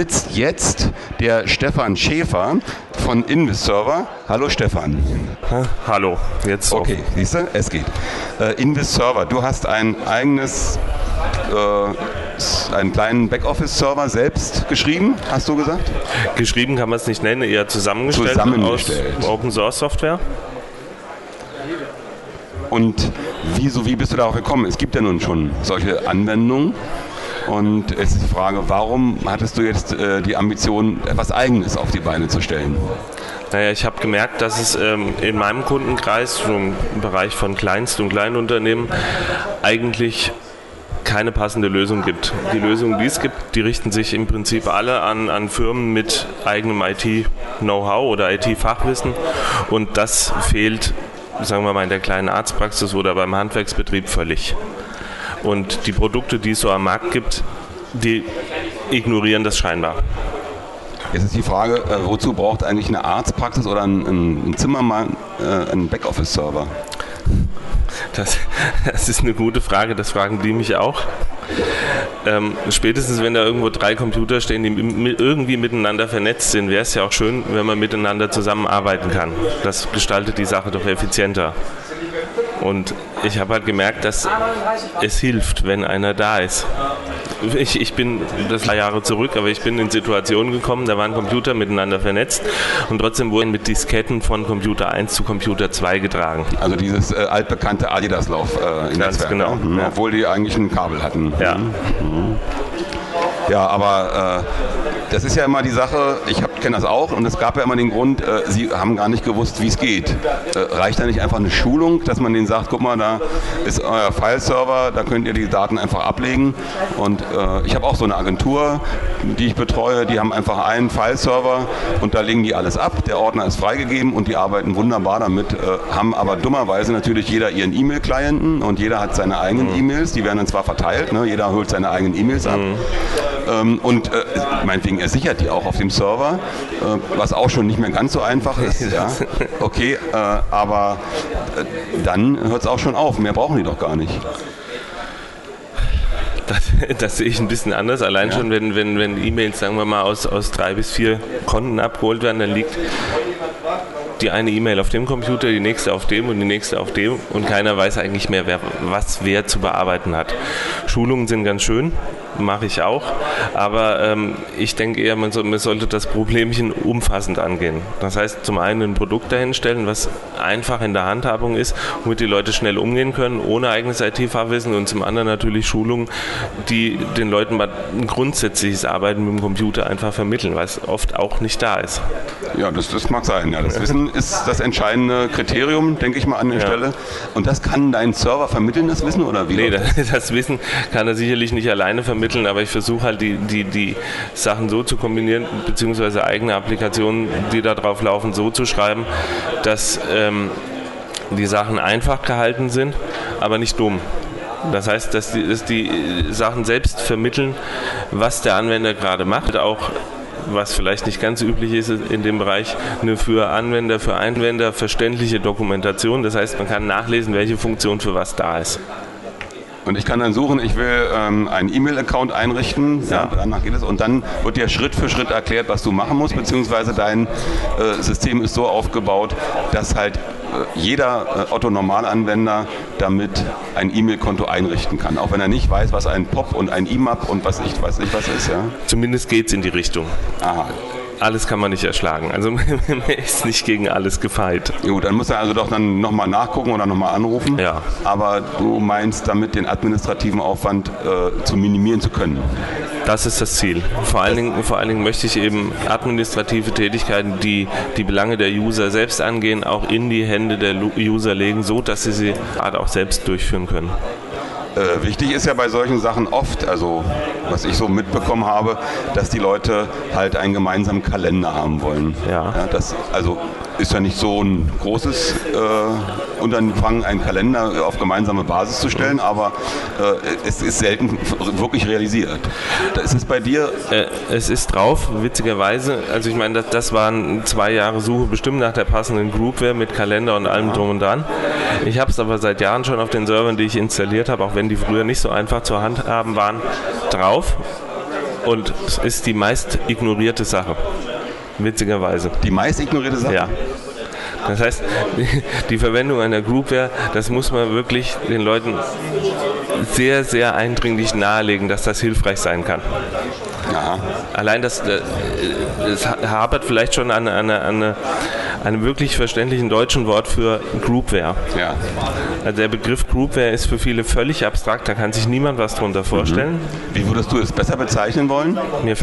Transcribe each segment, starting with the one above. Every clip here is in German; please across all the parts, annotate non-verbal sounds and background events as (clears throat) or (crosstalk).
sitzt jetzt der Stefan Schäfer von Invis-Server. Hallo Stefan. Ha, hallo, jetzt. Okay, siehst du, es geht. Äh, Invis-Server, du hast ein eigenes, äh, einen kleinen Backoffice-Server selbst geschrieben, hast du gesagt? Geschrieben kann man es nicht nennen, eher zusammengestellt, Zusammengestellt. aus Open Source Software. Und wieso, wie bist du darauf gekommen? Es gibt ja nun schon solche Anwendungen. Und es ist die Frage, warum hattest du jetzt äh, die Ambition, etwas Eigenes auf die Beine zu stellen? Naja, ich habe gemerkt, dass es ähm, in meinem Kundenkreis, im Bereich von Kleinst- und Kleinunternehmen, eigentlich keine passende Lösung gibt. Die Lösungen, die es gibt, die richten sich im Prinzip alle an, an Firmen mit eigenem IT-Know-how oder IT-Fachwissen und das fehlt, sagen wir mal, in der kleinen Arztpraxis oder beim Handwerksbetrieb völlig. Und die Produkte, die es so am Markt gibt, die ignorieren das scheinbar. Jetzt ist die Frage, äh, wozu braucht eigentlich eine Arztpraxis oder ein, ein, Zimmermann äh, einen Backoffice-Server? Das, das, ist eine gute Frage, das fragen die mich auch. Ähm, spätestens wenn da irgendwo drei Computer stehen, die irgendwie miteinander vernetzt sind, wäre es ja auch schön, wenn man miteinander zusammenarbeiten kann. Das gestaltet die Sache doch effizienter. Und ich habe halt gemerkt, dass es hilft, wenn einer da ist. Ich, ich bin das paar Jahre zurück, aber ich bin in Situationen gekommen, da waren Computer miteinander vernetzt und trotzdem wurden mit Disketten von Computer 1 zu Computer 2 getragen. Also dieses äh, altbekannte Adidas-Lauf äh, in Ganz Netzwerk, genau. Mhm, Ja. obwohl die eigentlich ein Kabel hatten. Ja. Mhm. Ja, aber äh, das ist ja immer die Sache, ich kenne das auch und es gab ja immer den Grund, äh, sie haben gar nicht gewusst, wie es geht. Äh, reicht da nicht einfach eine Schulung, dass man denen sagt, guck mal, da ist euer File-Server, da könnt ihr die Daten einfach ablegen und äh, ich habe auch so eine Agentur, die ich betreue, die haben einfach einen File-Server und da legen die alles ab, der Ordner ist freigegeben und die arbeiten wunderbar damit, äh, haben aber dummerweise natürlich jeder ihren E-Mail-Klienten und jeder hat seine eigenen E-Mails, die werden dann zwar verteilt, ne? jeder holt seine eigenen E-Mails ab. Ähm, und äh, meinetwegen, er sichert die auch auf dem Server, äh, was auch schon nicht mehr ganz so einfach ist. Ja? (laughs) Okay, äh, aber äh, dann hört es auch schon auf. Mehr brauchen die doch gar nicht. Das, (laughs) das sehe ich ein bisschen anders. Allein Ja. schon, wenn, wenn, wenn E-Mails, sagen wir mal, aus, aus drei bis vier Konten abgeholt werden, dann liegt die eine E-Mail auf dem Computer, die nächste auf dem und die nächste auf dem und keiner weiß eigentlich mehr, wer, was wer zu bearbeiten hat. Schulungen sind ganz schön, mache ich auch, aber ähm, ich denke eher, man, soll, man sollte das Problemchen umfassend angehen. Das heißt, zum einen ein Produkt dahinstellen, was einfach in der Handhabung ist, womit die Leute schnell umgehen können, ohne eigenes IT-Fachwissen und zum anderen natürlich Schulungen, die den Leuten mal ein grundsätzliches Arbeiten mit dem Computer einfach vermitteln, es oft auch nicht da ist. Ja, das, das mag sein. Ja. Das Wissen ist das entscheidende Kriterium, denke ich mal an der Ja. Stelle. Und das kann dein Server vermitteln, das Wissen, oder wie? Nee, das, (laughs) das Wissen kann er sicherlich nicht alleine vermitteln, aber ich versuche halt die, die, die Sachen so zu kombinieren, beziehungsweise eigene Applikationen, die da drauf laufen, so zu schreiben, dass ähm, die Sachen einfach gehalten sind, aber nicht dumm. Das heißt, dass die, dass die Sachen selbst vermitteln, was der Anwender gerade macht, auch was vielleicht nicht ganz üblich ist in dem Bereich, eine für Anwender, für Einwender verständliche Dokumentation. Das heißt, man kann nachlesen, welche Funktion für was da ist. Und ich kann dann suchen, ich will ähm, einen E-Mail-Account einrichten, ja. Ja. danach geht es. Und dann wird dir Schritt für Schritt erklärt, was du machen musst, beziehungsweise dein äh, System ist so aufgebaut, dass halt äh, jeder äh, Otto-Normalanwender damit ein E-Mail-Konto einrichten kann. Auch wenn er nicht weiß, was ein POP und ein IMAP und was ich weiß nicht was ist. Ja? Zumindest geht es in die Richtung. Aha. Alles kann man nicht erschlagen. Also (laughs) man ist nicht gegen alles gefeit. Gut, dann muss er also doch dann nochmal nachgucken oder nochmal anrufen. Ja. Aber du meinst damit den administrativen Aufwand äh, zu minimieren zu können. Das ist das Ziel. Vor allen Dingen, vor allen Dingen möchte ich eben administrative Tätigkeiten, die die Belange der User selbst angehen, auch in die Hände der User legen, so dass sie sie gerade auch selbst durchführen können. Äh, wichtig ist ja bei solchen Sachen oft, also was ich so mitbekommen habe, dass die Leute halt einen gemeinsamen Kalender haben wollen. Ja. das also ist ja nicht so ein großes äh, Unterfangen, einen Kalender auf gemeinsame Basis zu stellen, aber äh, es ist selten wirklich realisiert. Da ist es bei dir Äh, es ist drauf, witzigerweise. Also ich meine, das, das waren zwei Jahre Suche bestimmt nach der passenden Groupware mit Kalender und allem drum und dran. Ich habe es aber seit Jahren schon auf den Servern, die ich installiert habe, auch wenn die früher nicht so einfach zur Handhaben waren, drauf. Und es ist die meist ignorierte Sache. Witzigerweise. Die meist ignorierte Sache? Ja. Das heißt, (laughs) die Verwendung einer Groupware, das muss man wirklich den Leuten sehr, sehr eindringlich nahelegen, dass das hilfreich sein kann. Aha. Allein das, das äh, hapert vielleicht schon an, an, an, einem wirklich verständlichen deutschen Wort für Groupware. Ja. Also der Begriff Groupware ist für viele völlig abstrakt, da kann sich niemand was darunter vorstellen. Mhm. Wie würdest du es besser bezeichnen wollen? Mir,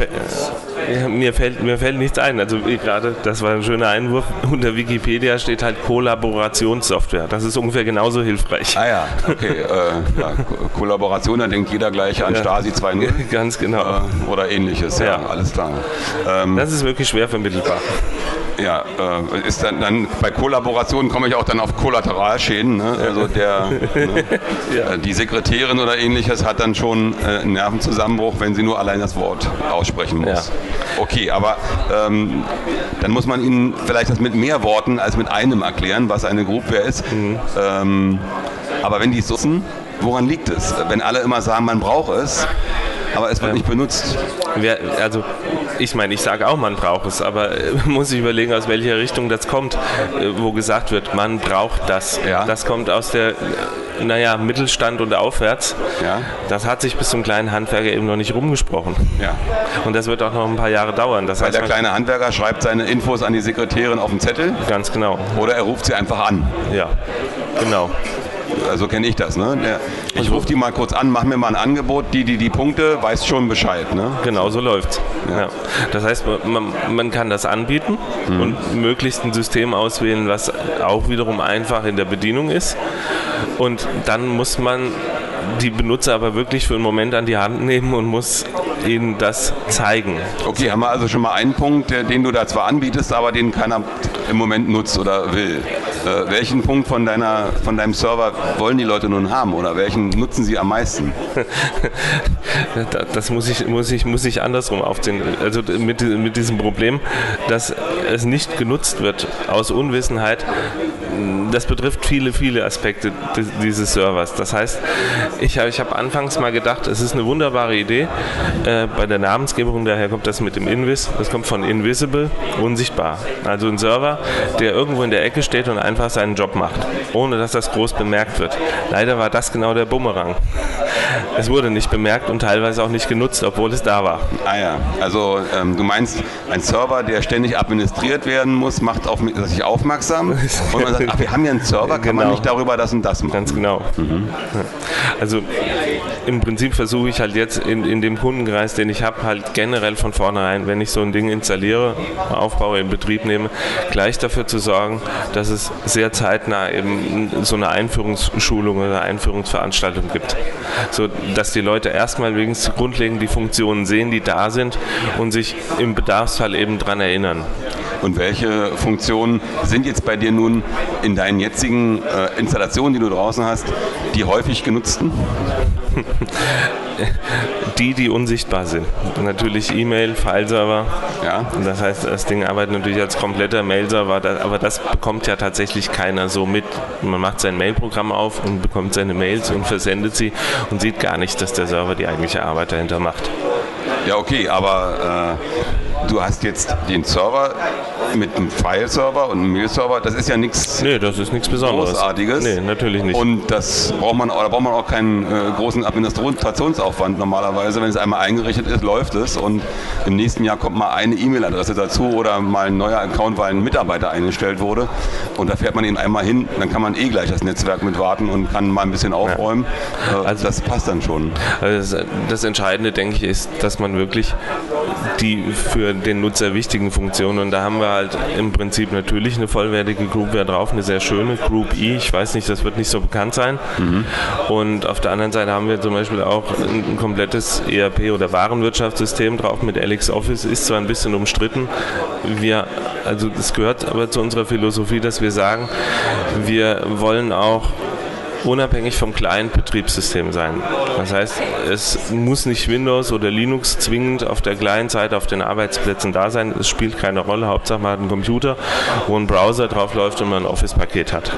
äh, mir, fällt, mir fällt nichts ein. Also gerade, das war ein schöner Einwurf, (laughs) unter Wikipedia steht halt Kollaborationssoftware. Das ist ungefähr genauso hilfreich. Ah ja, okay. äh, ja, Kollaboration, da denkt jeder gleich an ja, Stasi 2.0. (laughs) Ganz genau. Äh, oder ähnliches, ja, ja alles klar. Ähm, das ist wirklich schwer vermittelbar. Ja, äh, ist dann, dann, bei Kollaborationen komme ich auch dann auf Kollateralschäden. Ne? Also der, ne? (laughs) ja. die Sekretärin oder ähnliches hat dann schon äh, einen Nervenzusammenbruch, wenn sie nur allein das Wort aussprechen muss. Ja. Okay, aber ähm, dann muss man ihnen vielleicht das mit mehr Worten als mit einem erklären, was eine Groupware ist. Mhm. Ähm, aber wenn die es wissen, woran liegt es? Wenn alle immer sagen, man braucht es, aber es wird ähm, nicht benutzt. Wer, also ich meine, ich sage auch, man braucht es, aber äh, (laughs) muss ich überlegen, aus welcher Richtung das kommt, äh, wo gesagt wird, man braucht das. Ja. Das kommt aus der, naja, Mittelstand und aufwärts. Ja. Das hat sich bis zum kleinen Handwerker eben noch nicht rumgesprochen. Ja. Und das wird auch noch ein paar Jahre dauern. Das Weil heißt, der kleine Handwerker schreibt seine Infos an die Sekretärin auf den Zettel. Ganz genau. Oder er ruft sie einfach an. Ja, genau so kenne ich das. Ne? Der, ich rufe die mal kurz an, mach mir mal ein Angebot, die, die die Punkte, weiß schon Bescheid. Ne? Genau, so läuft's. Ja. Ja. Das heißt, man, man kann das anbieten mhm. und möglichst ein System auswählen, was auch wiederum einfach in der Bedienung ist. Und dann muss man die Benutzer aber wirklich für einen Moment an die Hand nehmen und muss ihnen das zeigen. Okay, haben wir also schon mal einen Punkt, den du da zwar anbietest, aber den keiner im Moment nutzt oder will. Äh, welchen Punkt von, deiner, von deinem Server wollen die Leute nun haben oder welchen nutzen sie am meisten? (laughs) das muss ich, muss ich, muss ich andersrum aufziehen. Also mit, mit diesem Problem, dass es nicht genutzt wird aus Unwissenheit, das betrifft viele, viele Aspekte dieses Servers. Das heißt, ich habe ich hab anfangs mal gedacht, es ist eine wunderbare Idee. Äh, bei der Namensgebung, daher kommt das mit dem Invis, das kommt von Invisible, unsichtbar. Also ein Server, der irgendwo in der Ecke steht und einfach seinen Job macht, ohne dass das groß bemerkt wird. Leider war das genau der Bumerang. (laughs) Es wurde nicht bemerkt und teilweise auch nicht genutzt, obwohl es da war. Ah ja, also ähm, du meinst, ein Server, der ständig administriert werden muss, macht auf sich aufmerksam (laughs) und man sagt, ach, wir haben ja einen Server, kann genau. man nicht darüber das und das machen. Ganz genau. Mhm. Also im Prinzip versuche ich halt jetzt in, in dem Kundenkreis, den ich habe, halt generell von vornherein, wenn ich so ein Ding installiere, aufbaue, in Betrieb nehme, gleich dafür zu sorgen, dass es sehr zeitnah eben so eine Einführungsschulung oder Einführungsveranstaltung gibt. So dass die Leute erstmal wegen grundlegend die Funktionen sehen, die da sind und sich im Bedarfsfall eben daran erinnern. Und welche Funktionen sind jetzt bei dir nun in deinen jetzigen äh, Installationen, die du draußen hast, die häufig genutzten? (laughs) die, die unsichtbar sind. Natürlich E-Mail, Fileserver. Ja. Das heißt, das Ding arbeitet natürlich als kompletter Mail-Server, aber das bekommt ja tatsächlich keiner so mit. Man macht sein Mail-Programm auf und bekommt seine Mails und versendet sie und sieht gar nicht, dass der Server die eigentliche Arbeit dahinter macht. Ja, okay, aber äh, du hast jetzt den Server mit einem File-Server und einem Mail-Server. Das ist ja nichts nee, das ist nichts Besonderes. Großartiges. Nee, natürlich nicht. Und das braucht man, da braucht man auch keinen äh, großen Administrationsaufwand normalerweise. Wenn es einmal eingerichtet ist, läuft es und im nächsten Jahr kommt mal eine E-Mail-Adresse dazu oder mal ein neuer Account, weil ein Mitarbeiter eingestellt wurde. Und da fährt man ihn einmal hin, dann kann man eh gleich das Netzwerk mit warten und kann mal ein bisschen aufräumen. Ja. Äh, also, das passt dann schon. Also das Entscheidende, denke ich, ist, dass man wirklich die für den Nutzer wichtigen Funktionen, und da haben wir halt im Prinzip natürlich eine vollwertige Groupware drauf, eine sehr schöne Group E, ich weiß nicht, das wird nicht so bekannt sein. Mhm. Und auf der anderen Seite haben wir zum Beispiel auch ein, komplettes ERP oder Warenwirtschaftssystem drauf mit LXOffice, ist zwar ein bisschen umstritten, wir, also das gehört aber zu unserer Philosophie, dass wir sagen, wir wollen auch unabhängig vom kleinen Betriebssystem sein. Das heißt, es muss nicht Windows oder Linux zwingend auf der Client-Seite auf den Arbeitsplätzen da sein. Es spielt keine Rolle. Hauptsache man hat einen Computer, wo ein Browser drauf läuft und man ein Office-Paket hat.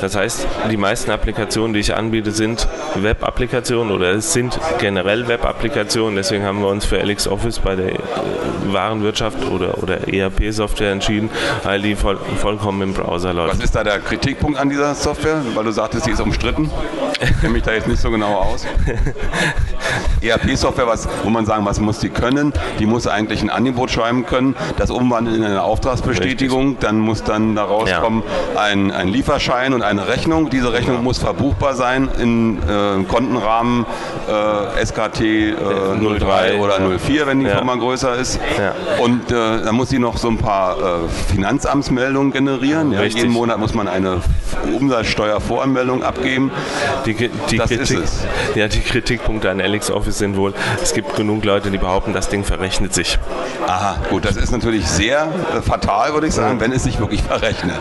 Das heißt, die meisten Applikationen, die ich anbiete, sind Web-Applikationen oder es sind generell Web-Applikationen. Deswegen haben wir uns für LXOffice bei der äh, Warenwirtschaft oder, oder ERP-Software entschieden, weil die voll, vollkommen im Browser läuft. Was ist da der Kritikpunkt an dieser Software? Weil du sagtest, sie ist umstritten. Ich kenne mich da jetzt nicht so genau aus. (laughs) ERP-Software, wo man sagen, was muss die können? Die muss eigentlich ein Angebot schreiben können, das umwandeln in eine Auftragsbestätigung. Richtig. Dann muss dann daraus ja. kommen ein, ein Lieferschein und eine Rechnung. Diese Rechnung ja. muss verbuchbar sein in äh, Kontenrahmen äh, SKT äh, 03 oder 04, wenn die ja. Firma größer ist. Und äh, dann muss sie noch so ein paar äh, Finanzamtsmeldungen generieren. jeden Monat muss man eine Umsatzsteuervoranmeldung abgeben. Die, die das Kritik, ist es. Ja, die Kritikpunkte an LXOffice sind wohl, es gibt genug Leute, die behaupten, das Ding verrechnet sich. Aha, gut, das ist natürlich sehr äh, fatal, würde ich sagen, ja. wenn es sich wirklich verrechnet.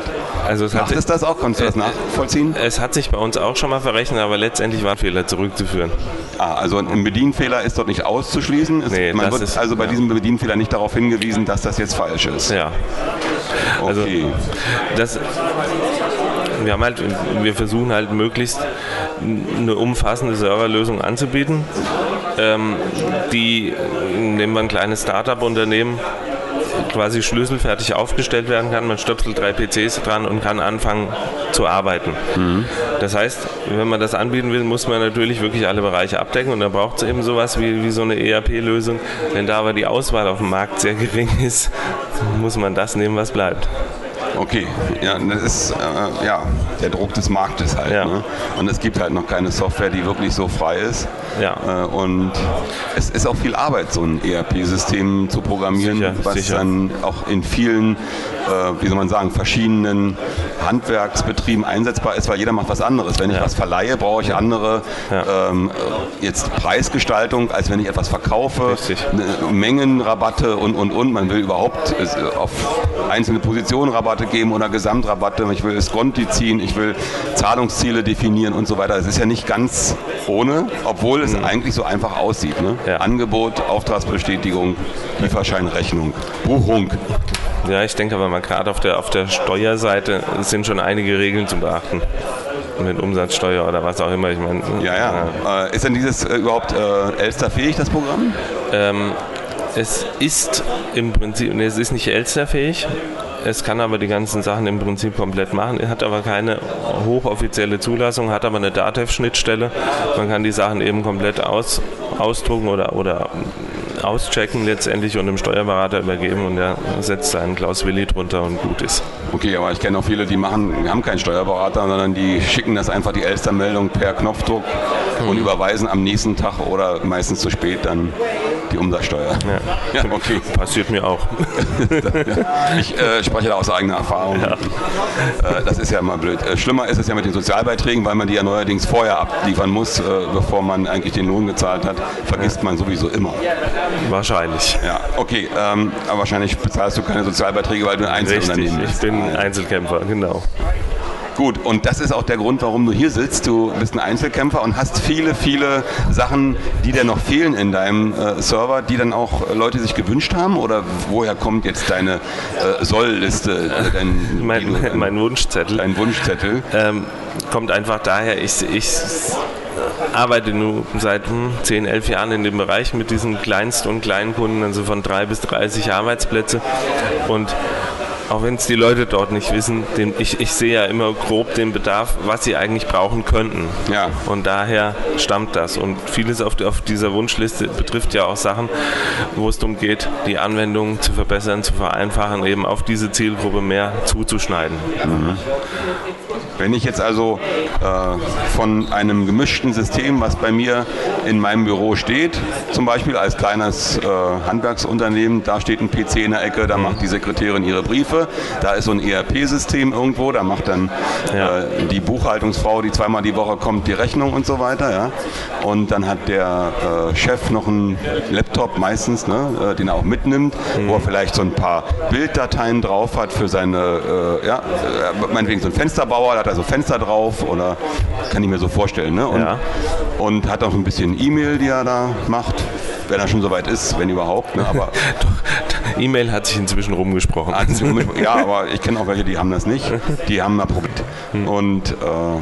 Also es Macht es das auch? Kannst du das nachvollziehen? Es hat sich bei uns auch schon mal verrechnet, aber letztendlich waren Fehler zurückzuführen. Ah, also ein Bedienfehler ist dort nicht auszuschließen. Es, nee, man wird also bei ja. diesem Bedienfehler nicht darauf hingewiesen, dass das jetzt falsch ist. Ja. Also okay. Also das wir haben halt, wir versuchen halt möglichst eine umfassende Serverlösung anzubieten, ähm, die, nehmen wir ein kleines Startup-Unternehmen, quasi schlüsselfertig aufgestellt werden kann. Man stöpselt drei PCs dran und kann anfangen zu arbeiten. Mhm. Das heißt, wenn man das anbieten will, muss man natürlich wirklich alle Bereiche abdecken und da braucht es eben sowas wie, wie so eine ERP-Lösung. Wenn da aber die Auswahl auf dem Markt sehr gering ist, muss man das nehmen, was bleibt. Okay, ja, das ist äh, ja, der Druck des Marktes halt. Ja. Ne? Und es gibt halt noch keine Software, die wirklich so frei ist. Ja. Äh, und es ist auch viel Arbeit, so ein ERP-System zu programmieren, sicher, was sicher. dann auch in vielen, äh, wie soll man sagen, verschiedenen Handwerksbetrieben einsetzbar ist, weil jeder macht was anderes. Wenn ich was verleihe, brauche ich andere ähm, jetzt Preisgestaltung, als wenn ich etwas verkaufe, ne, Mengenrabatte und und und. Man will überhaupt äh, auf einzelne Positionen Rabatte geben oder Gesamtrabatte. Ich will Sconti ziehen, ich will Zahlungsziele definieren und so weiter. Es ist ja nicht ganz ohne, obwohl es mhm. eigentlich so einfach aussieht. Ne? Ja. Angebot, Auftragsbestätigung, Lieferscheinrechnung, Buchung. Ja, ich denke aber mal gerade auf der, auf der Steuerseite sind schon einige Regeln zu beachten. Mit Umsatzsteuer oder was auch immer. Ich meine, ja, ja. ja. Äh, ist denn dieses äh, überhaupt äh, Elster-fähig, das Programm? Ähm, es ist im Prinzip, nee, es ist nicht Elster-fähig. Es kann aber die ganzen Sachen im Prinzip komplett machen, hat aber keine hochoffizielle Zulassung, hat aber eine DATEV-Schnittstelle. Man kann die Sachen eben komplett aus, ausdrucken oder, oder auschecken letztendlich und dem Steuerberater übergeben und der setzt seinen Klaus Willi drunter und gut ist. Okay, aber ich kenne auch viele, die machen, haben keinen Steuerberater, sondern die schicken das einfach die Elster-Meldung per Knopfdruck und mhm. überweisen am nächsten Tag oder meistens zu spät dann die Umsatzsteuer. Ja, ja okay. Passiert mir auch. (laughs) ich äh, spreche da aus eigener Erfahrung. Ja. Äh, das ist ja immer blöd. Äh, schlimmer ist es ja mit den Sozialbeiträgen, weil man die ja neuerdings vorher abliefern muss, äh, bevor man eigentlich den Lohn gezahlt hat. Vergisst ja. man sowieso immer. Wahrscheinlich. Ja, okay. Ähm, aber wahrscheinlich bezahlst du keine Sozialbeiträge, weil du ein Einzelunternehmen bist. Ich bin Einzelkämpfer, genau. Gut, und das ist auch der Grund, warum du hier sitzt. Du bist ein Einzelkämpfer und hast viele, viele Sachen, die dir noch fehlen in deinem äh, Server, die dann auch Leute sich gewünscht haben? Oder woher kommt jetzt deine äh, Soll-Liste? Äh, (laughs) dein, mein, du, mein, Wunschzettel. Dein Wunschzettel. Ähm, kommt einfach daher, ich, ich arbeite nun seit hm, 10, 11 Jahren in dem Bereich mit diesen Kleinst- und Kleinkunden, also von 3 bis 30 Arbeitsplätze. Und auch wenn es die Leute dort nicht wissen, den, ich, ich sehe ja immer grob den Bedarf, was sie eigentlich brauchen könnten. Ja. Und daher stammt das. Und vieles auf, auf dieser Wunschliste betrifft ja auch Sachen, wo es darum geht, die Anwendung zu verbessern, zu vereinfachen, eben auf diese Zielgruppe mehr zuzuschneiden. Mhm. Wenn ich jetzt also äh, von einem gemischten System, was bei mir in meinem Büro steht, zum Beispiel als kleines äh, Handwerksunternehmen, da steht ein PC in der Ecke, da mhm. macht die Sekretärin ihre Briefe, da ist so ein ERP-System irgendwo, da macht dann ja. äh, die Buchhaltungsfrau, die zweimal die Woche kommt, die Rechnung und so weiter. Ja? Und dann hat der äh, Chef noch einen Laptop meistens, ne, äh, den er auch mitnimmt, mhm. wo er vielleicht so ein paar Bilddateien drauf hat für seine, äh, ja, meinetwegen so ein Fensterbauer, da hat er so Fenster drauf oder kann ich mir so vorstellen. Ne? Und ja und hat auch ein bisschen E-Mail, die er da macht wenn er schon soweit ist, wenn überhaupt. Ne? Aber (laughs) E-Mail hat sich inzwischen rumgesprochen. ja, (laughs) aber ich kenne auch welche, die haben das nicht. Die haben da probiert. Hm. Und äh,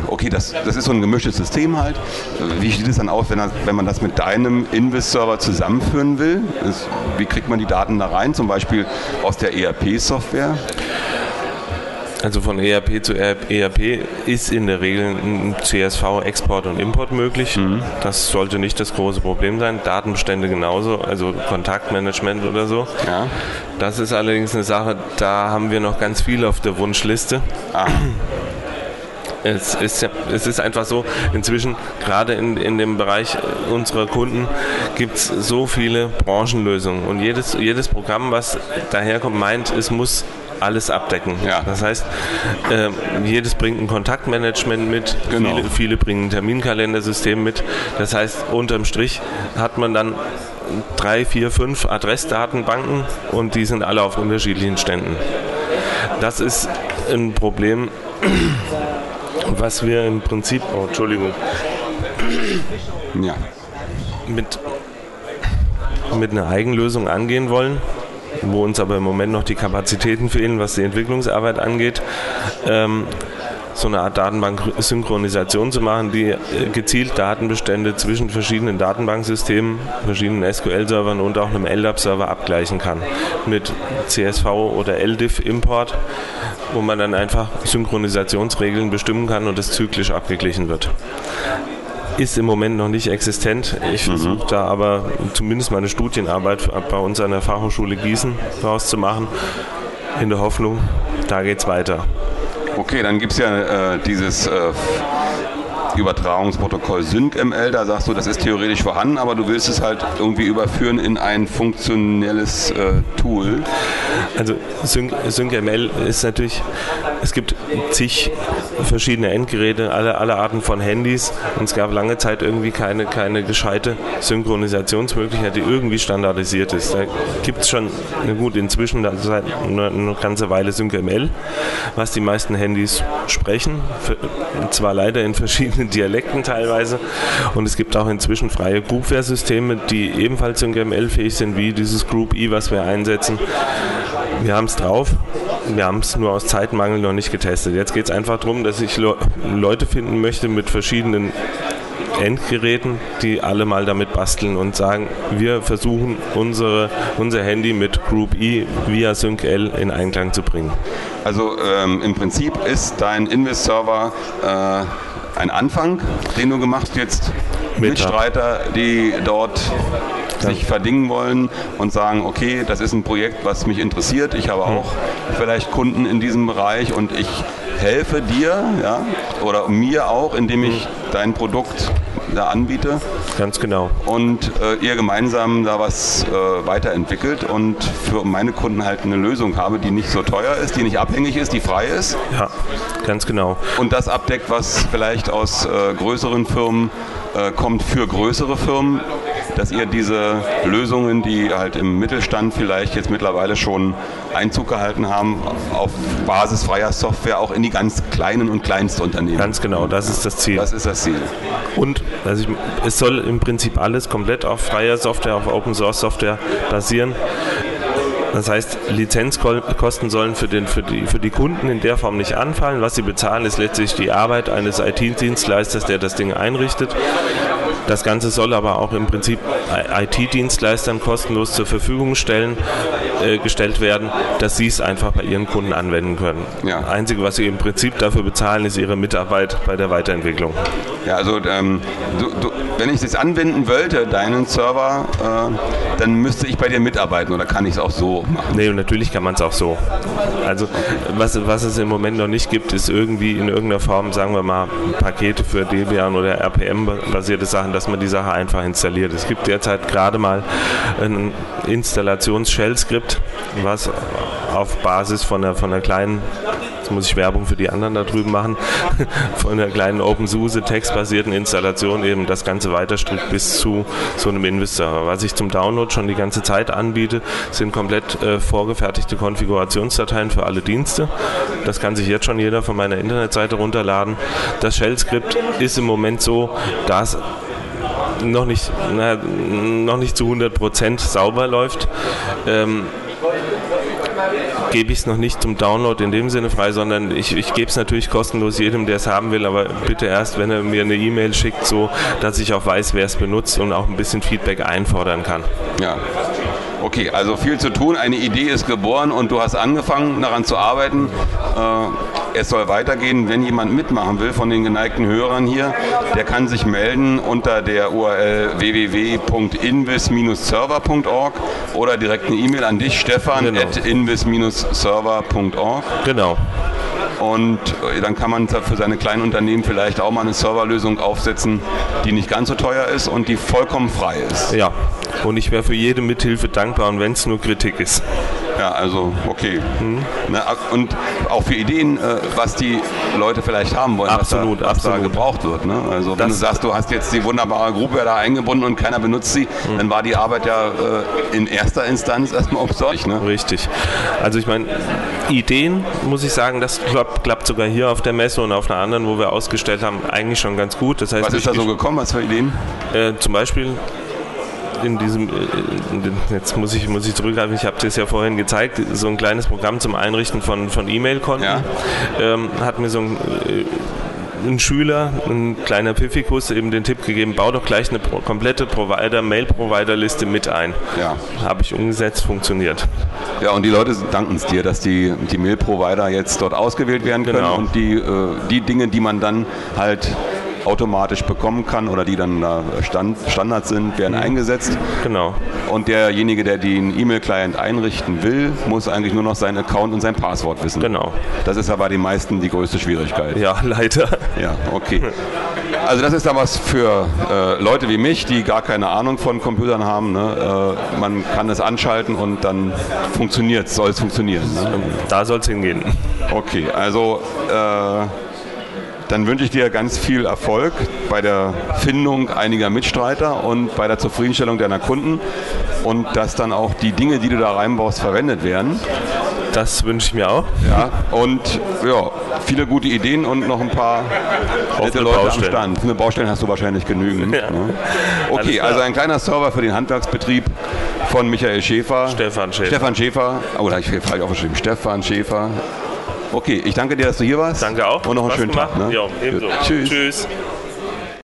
okay, das, das ist so ein gemischtes System halt. Wie sieht es dann aus, wenn, das, wenn man das mit deinem Invis-Server zusammenführen will? Das, wie kriegt man die Daten da rein? Zum Beispiel aus der ERP-Software? Also von ERP zu ERP ist in der Regel ein CSV-Export und Import möglich. Mhm. Das sollte nicht das große Problem sein. Datenbestände genauso, also Kontaktmanagement oder so. Ja. Das ist allerdings eine Sache, da haben wir noch ganz viel auf der Wunschliste. Ah. (clears throat) Es ist, es ist einfach so, inzwischen, gerade in, in dem Bereich unserer Kunden, gibt es so viele Branchenlösungen. Und jedes, jedes Programm, was daherkommt, meint, es muss alles abdecken. Ja. Das heißt, äh, jedes bringt ein Kontaktmanagement mit, genau. viele, viele bringen ein Terminkalendersystem mit. Das heißt, unterm Strich hat man dann drei, vier, fünf Adressdatenbanken und die sind alle auf unterschiedlichen Ständen. Das ist ein Problem, was wir im Prinzip, oh, Entschuldigung, ja. mit, mit einer Eigenlösung angehen wollen wo uns aber im Moment noch die Kapazitäten fehlen, was die Entwicklungsarbeit angeht. Ähm, so eine Art Datenbank-Synchronisation zu machen, die äh, gezielt Datenbestände zwischen verschiedenen Datenbanksystemen, verschiedenen SQL-Servern und auch einem LDAP-Server abgleichen kann. Mit CSV oder LDIF-Import, wo man dann einfach Synchronisationsregeln bestimmen kann und es zyklisch abgeglichen wird ist im Moment noch nicht existent. Ich mhm. versuche da aber zumindest meine Studienarbeit bei uns an der Fachhochschule Gießen rauszumachen, in der Hoffnung, da geht es weiter. Okay, dann gibt es ja äh, dieses äh, Übertragungsprotokoll SyncML, da sagst du, das ist theoretisch vorhanden, aber du willst es halt irgendwie überführen in ein funktionelles äh, Tool. Also Sync, SyncML ist natürlich, es gibt zig verschiedene Endgeräte, alle, alle Arten von Handys und es gab lange Zeit irgendwie keine, keine gescheite Synchronisationsmöglichkeit, die irgendwie standardisiert ist. Da gibt es schon, gut, inzwischen seit eine, eine ganze Weile SyncML, was die meisten Handys sprechen, zwar leider in verschiedenen (laughs) Dialekten teilweise. Und es gibt auch inzwischen freie Groupware-Systeme, die ebenfalls SyncML-fähig sind, wie dieses Group E, was wir einsetzen. Wir haben es drauf. Wir haben es nur aus Zeitmangel noch nicht getestet. Jetzt geht es einfach darum, dass ich Leute finden möchte mit verschiedenen Endgeräten, die alle mal damit basteln und sagen, wir versuchen unsere, unser Handy mit Group E via SyncL in Einklang zu bringen. Also ähm, im Prinzip ist dein Invis-Server äh, ein Anfang, den du gemacht jetzt Mitstreiter, die dort sich verdingen wollen und sagen, okay, das ist ein Projekt, was mich interessiert. Ich habe auch vielleicht Kunden in diesem Bereich und ich helfe dir ja, oder mir auch, indem ich dein Produkt da anbiete. Ganz genau. Und äh, ihr gemeinsam da was äh, weiterentwickelt und für meine Kunden halt eine Lösung habe, die nicht so teuer ist, die nicht abhängig ist, die frei ist. Ja, ganz genau. Und das abdeckt, was vielleicht aus äh, größeren Firmen äh, kommt für größere Firmen, dass ihr diese Lösungen, die halt im Mittelstand vielleicht jetzt mittlerweile schon Einzug gehalten haben, auf Basis freier Software auch in die ganz kleinen und Kleinstunternehmen. Ganz genau, das ist das Ziel. Das ist das Ziel. Und also ich, es soll im Prinzip alles komplett auf freier Software, auf Open Source Software basieren. Das heißt, Lizenzkosten sollen für, den, für, die, für die Kunden in der Form nicht anfallen. Was sie bezahlen, ist letztlich die Arbeit eines IT-Dienstleisters, der das Ding einrichtet. Das Ganze soll aber auch im Prinzip IT-Dienstleistern kostenlos zur Verfügung stellen, äh, gestellt werden, dass sie es einfach bei ihren Kunden anwenden können. Ja. Das Einzige, was sie im Prinzip dafür bezahlen, ist ihre Mitarbeit bei der Weiterentwicklung. Ja, also ähm, du, du, wenn ich es anwenden wollte, deinen Server, äh, dann müsste ich bei dir mitarbeiten oder kann ich es auch so machen? Nee, natürlich kann man es auch so. Also was, was es im Moment noch nicht gibt, ist irgendwie in irgendeiner Form, sagen wir mal, Pakete für Debian oder RPM-basierte Sachen, dass man die Sache einfach installiert. Es gibt derzeit gerade mal ein Installations-Shell-Skript, was auf Basis von einer, von einer kleinen jetzt muss ich Werbung für die anderen da drüben machen, (laughs) von einer kleinen OpenSUSE textbasierten Installation eben das Ganze weiterstrickt bis zu so einem Invis-Server. Was ich zum Download schon die ganze Zeit anbiete, sind komplett äh, vorgefertigte Konfigurationsdateien für alle Dienste. Das kann sich jetzt schon jeder von meiner Internetseite runterladen. Das Shell-Skript ist im Moment so, dass noch nicht, na, noch nicht zu 100% sauber läuft, ähm, gebe ich es noch nicht zum Download in dem Sinne frei, sondern ich, ich gebe es natürlich kostenlos jedem, der es haben will, aber bitte erst, wenn er mir eine E-Mail schickt, so dass ich auch weiß, wer es benutzt und auch ein bisschen Feedback einfordern kann. Ja. Okay, also viel zu tun. Eine Idee ist geboren und du hast angefangen daran zu arbeiten. Äh, es soll weitergehen. Wenn jemand mitmachen will von den geneigten Hörern hier, der kann sich melden unter der URL www.invis-server.org oder direkt eine E-Mail an dich, Stefan, genau. at invis-server.org. Genau. Und äh, dann kann man für seine kleinen Unternehmen vielleicht auch mal eine Serverlösung aufsetzen, die nicht ganz so teuer ist und die vollkommen frei ist. Ja, und ich wäre für jede Mithilfe dankbar, und wenn es nur Kritik ist. Ja, also okay. Mhm. Ne, und auch für Ideen, äh, was die Leute vielleicht haben wollen, absolut, was, da, was da gebraucht wird. Ne? Also das wenn du sagst, du hast jetzt die wunderbare Gruppe da eingebunden und keiner benutzt sie, mhm. dann war die Arbeit ja äh, in erster Instanz erstmal umsonst. Ne? Richtig. Also ich meine, Ideen, muss ich sagen, das klappt, klappt, sogar hier auf der Messe und auf einer anderen, wo wir ausgestellt haben, eigentlich schon ganz gut. Das heißt, was ist da so gekommen, was für Ideen? Äh, zum Beispiel in diesem, äh, jetzt muss ich, muss ich zurückgreifen, ich habe das ja vorhin gezeigt, so ein kleines Programm zum Einrichten von, von E-Mail-Konten. Ja. Ähm, hat mir so ein, äh, ein Schüler, ein kleiner Pfiffikus, eben den Tipp gegeben, bau doch gleich eine komplette Provider, Mail-Provider-Liste mit ein. Ja. Habe ich umgesetzt, funktioniert. Ja, und die Leute danken es dir, dass die, die Mail-Provider jetzt dort ausgewählt werden können genau. und die, äh, die Dinge, die man dann halt automatisch bekommen kann oder die dann Stand, Standard sind, werden mhm. eingesetzt. Genau. Und derjenige, der den E-Mail-Client einrichten will, muss eigentlich nur noch seinen Account und sein Passwort wissen. Genau. Das ist aber bei den meisten die größte Schwierigkeit. Ja, leider. Ja, okay. (laughs) Also das ist dann was für äh, Leute wie mich, die gar keine Ahnung von Computern haben. Ne? Äh, man kann es anschalten und dann funktioniert, soll es funktionieren. Ne? Da soll es hingehen. Okay, also äh, dann wünsche ich dir ganz viel Erfolg bei der Findung einiger Mitstreiter und bei der Zufriedenstellung deiner Kunden und dass dann auch die Dinge, die du da reinbaust, verwendet werden. Das wünsche ich mir auch. Ja, und ja, viele gute Ideen und noch ein paar nette Leute Baustellen. am Stand. Eine Baustellen hast du wahrscheinlich genügend. Ja. Ne? Okay, also ein kleiner Server für den Handwerksbetrieb von Michael Schäfer. Stefan Schäfer. Stefan Schäfer. Oh, da habe ich falsch aufgeschrieben. Stefan Schäfer. Okay, ich danke dir, dass du hier warst. Danke auch. Und noch einen schönen gemacht. Tag. Ne? Ja, ebenso. Tschüss. Tschüss.